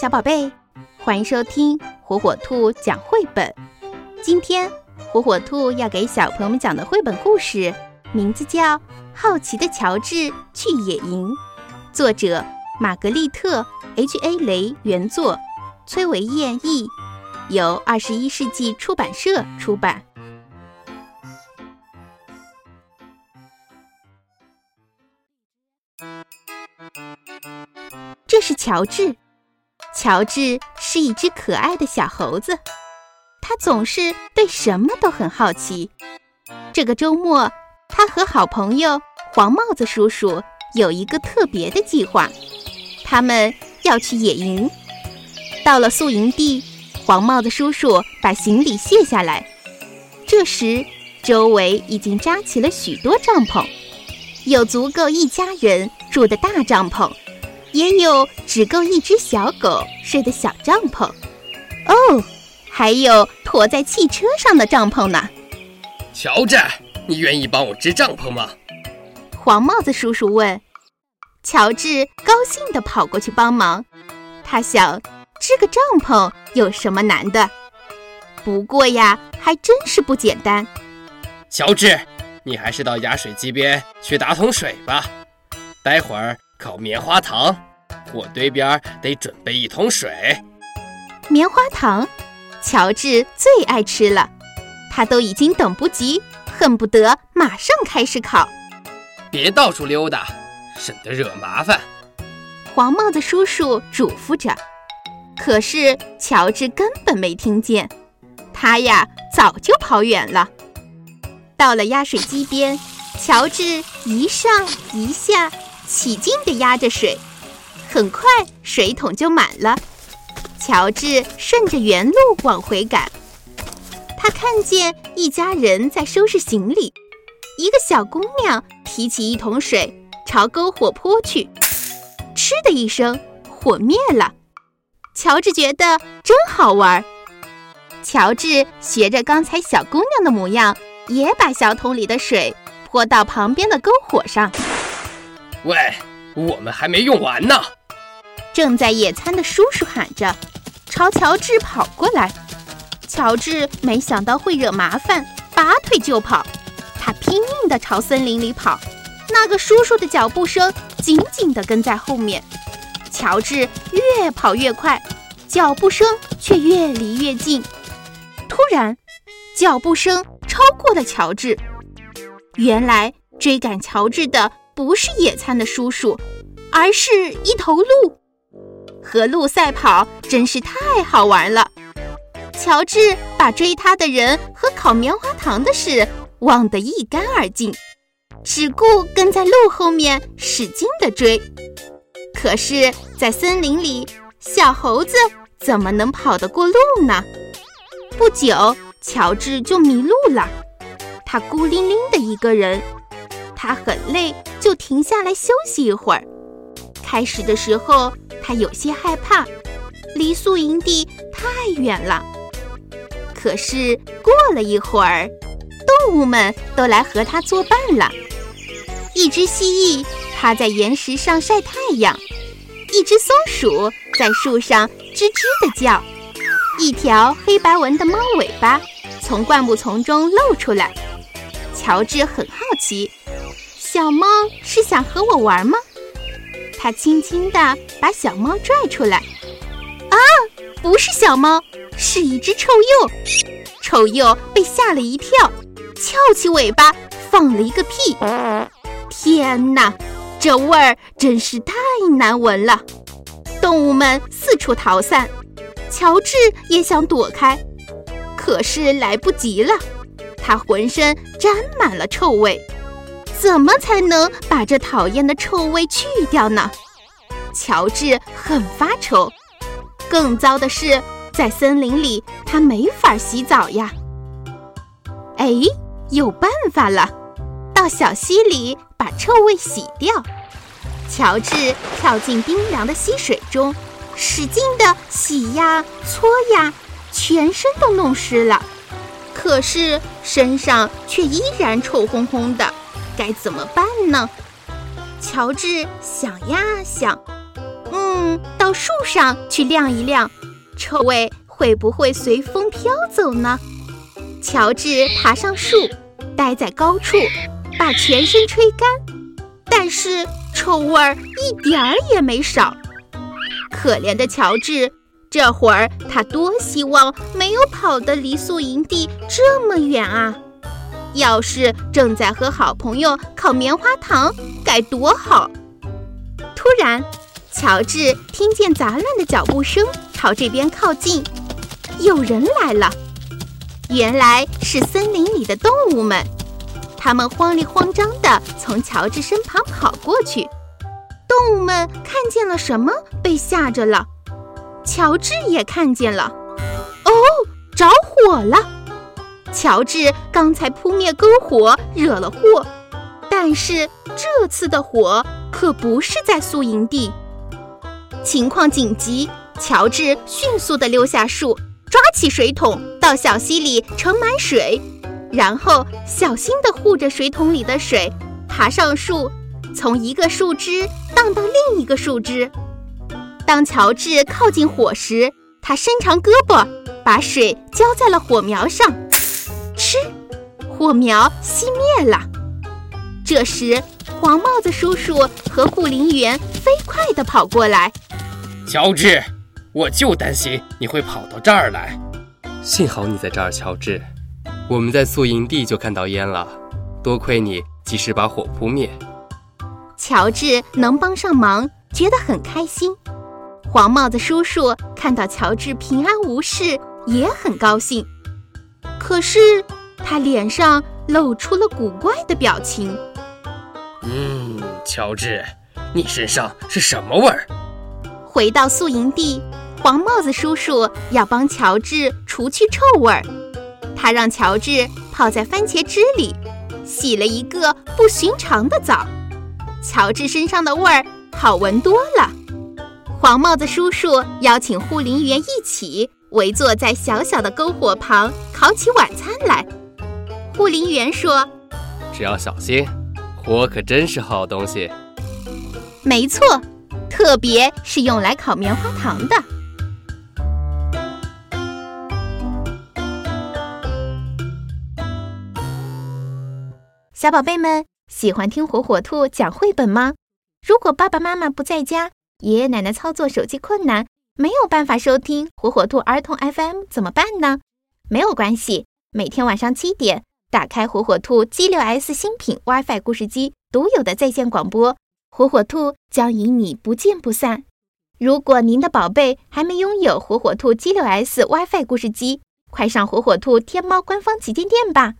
小宝贝，欢迎收听火火兔讲绘本。今天火火兔要给小朋友们讲的绘本故事，名字叫《好奇的乔治去野营》，作者玛格丽特 ·H·A· 雷原作，崔维燕译，由二十一世纪出版社出版。这是乔治。乔治是一只可爱的小猴子，他总是对什么都很好奇。这个周末，他和好朋友黄帽子叔叔有一个特别的计划，他们要去野营。到了宿营地，黄帽子叔叔把行李卸下来。这时，周围已经扎起了许多帐篷，有足够一家人住的大帐篷。也有只够一只小狗睡的小帐篷，哦，还有驮在汽车上的帐篷呢。乔治，你愿意帮我支帐篷吗？黄帽子叔叔问。乔治高兴地跑过去帮忙。他想，支个帐篷有什么难的？不过呀，还真是不简单。乔治，你还是到压水机边去打桶水吧。待会儿烤棉花糖，火堆边得准备一桶水。棉花糖，乔治最爱吃了，他都已经等不及，恨不得马上开始烤。别到处溜达，省得惹麻烦。黄帽子叔叔嘱咐着，可是乔治根本没听见，他呀早就跑远了。到了压水机边，乔治一上一下。起劲地压着水，很快水桶就满了。乔治顺着原路往回赶，他看见一家人在收拾行李，一个小姑娘提起一桶水朝篝火泼去，嗤的一声，火灭了。乔治觉得真好玩。乔治学着刚才小姑娘的模样，也把小桶里的水泼到旁边的篝火上。喂，我们还没用完呢！正在野餐的叔叔喊着，朝乔治跑过来。乔治没想到会惹麻烦，拔腿就跑。他拼命地朝森林里跑，那个叔叔的脚步声紧紧地跟在后面。乔治越跑越快，脚步声却越离越近。突然，脚步声超过了乔治。原来追赶乔治的。不是野餐的叔叔，而是一头鹿。和鹿赛跑真是太好玩了。乔治把追他的人和烤棉花糖的事忘得一干二净，只顾跟在鹿后面使劲地追。可是，在森林里，小猴子怎么能跑得过鹿呢？不久，乔治就迷路了。他孤零零的一个人。他很累，就停下来休息一会儿。开始的时候，他有些害怕，离宿营地太远了。可是过了一会儿，动物们都来和他作伴了。一只蜥蜴趴在岩石上晒太阳，一只松鼠在树上吱吱地叫，一条黑白纹的猫尾巴从灌木丛中露出来。乔治很好奇。小猫是想和我玩吗？他轻轻地把小猫拽出来。啊，不是小猫，是一只臭鼬。臭鼬被吓了一跳，翘起尾巴放了一个屁。天哪，这味儿真是太难闻了！动物们四处逃散，乔治也想躲开，可是来不及了，他浑身沾满了臭味。怎么才能把这讨厌的臭味去掉呢？乔治很发愁。更糟的是，在森林里他没法洗澡呀。哎，有办法了！到小溪里把臭味洗掉。乔治跳进冰凉的溪水中，使劲地洗呀搓呀，全身都弄湿了。可是身上却依然臭烘烘的。该怎么办呢？乔治想呀想，嗯，到树上去晾一晾，臭味会不会随风飘走呢？乔治爬上树，待在高处，把全身吹干，但是臭味儿一点儿也没少。可怜的乔治，这会儿他多希望没有跑得离宿营地这么远啊！要是正在和好朋友烤棉花糖，该多好！突然，乔治听见杂乱的脚步声朝这边靠近，有人来了。原来是森林里的动物们，他们慌里慌张地从乔治身旁跑过去。动物们看见了什么，被吓着了。乔治也看见了，哦，着火了！乔治刚才扑灭篝火，惹了祸，但是这次的火可不是在宿营地。情况紧急，乔治迅速地溜下树。抓起水桶，到小溪里盛满水，然后小心地护着水桶里的水，爬上树，从一个树枝荡到另一个树枝。当乔治靠近火时，他伸长胳膊，把水浇在了火苗上，火苗熄灭了。这时，黄帽子叔叔和护林员飞快地跑过来，乔治。我就担心你会跑到这儿来，幸好你在这儿，乔治。我们在宿营地就看到烟了，多亏你及时把火扑灭。乔治能帮上忙，觉得很开心。黄帽子叔叔看到乔治平安无事，也很高兴。可是他脸上露出了古怪的表情。嗯，乔治，你身上是什么味儿？回到宿营地。黄帽子叔叔要帮乔治除去臭味儿，他让乔治泡在番茄汁里，洗了一个不寻常的澡。乔治身上的味儿好闻多了。黄帽子叔叔邀请护林员一起围坐在小小的篝火旁烤起晚餐来。护林员说：“只要小心，火可真是好东西。”没错，特别是用来烤棉花糖的。小宝贝们喜欢听火火兔讲绘本吗？如果爸爸妈妈不在家，爷爷奶奶操作手机困难，没有办法收听火火兔儿童 FM 怎么办呢？没有关系，每天晚上七点，打开火火兔 G 六 S 新品 WiFi 故事机独有的在线广播，火火兔将与你不见不散。如果您的宝贝还没拥有火火兔 G 六 S WiFi 故事机，快上火火兔天猫官方旗舰店吧！